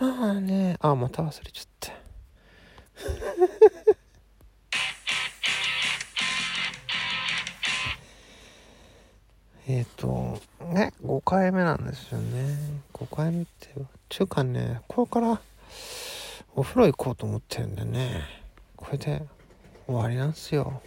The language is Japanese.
まあね。あまた忘れちゃった。えっとね5回目なんですよね。5回目ってちゅうかねこれからお風呂行こうと思ってるんでね。これで終わりなんですよ。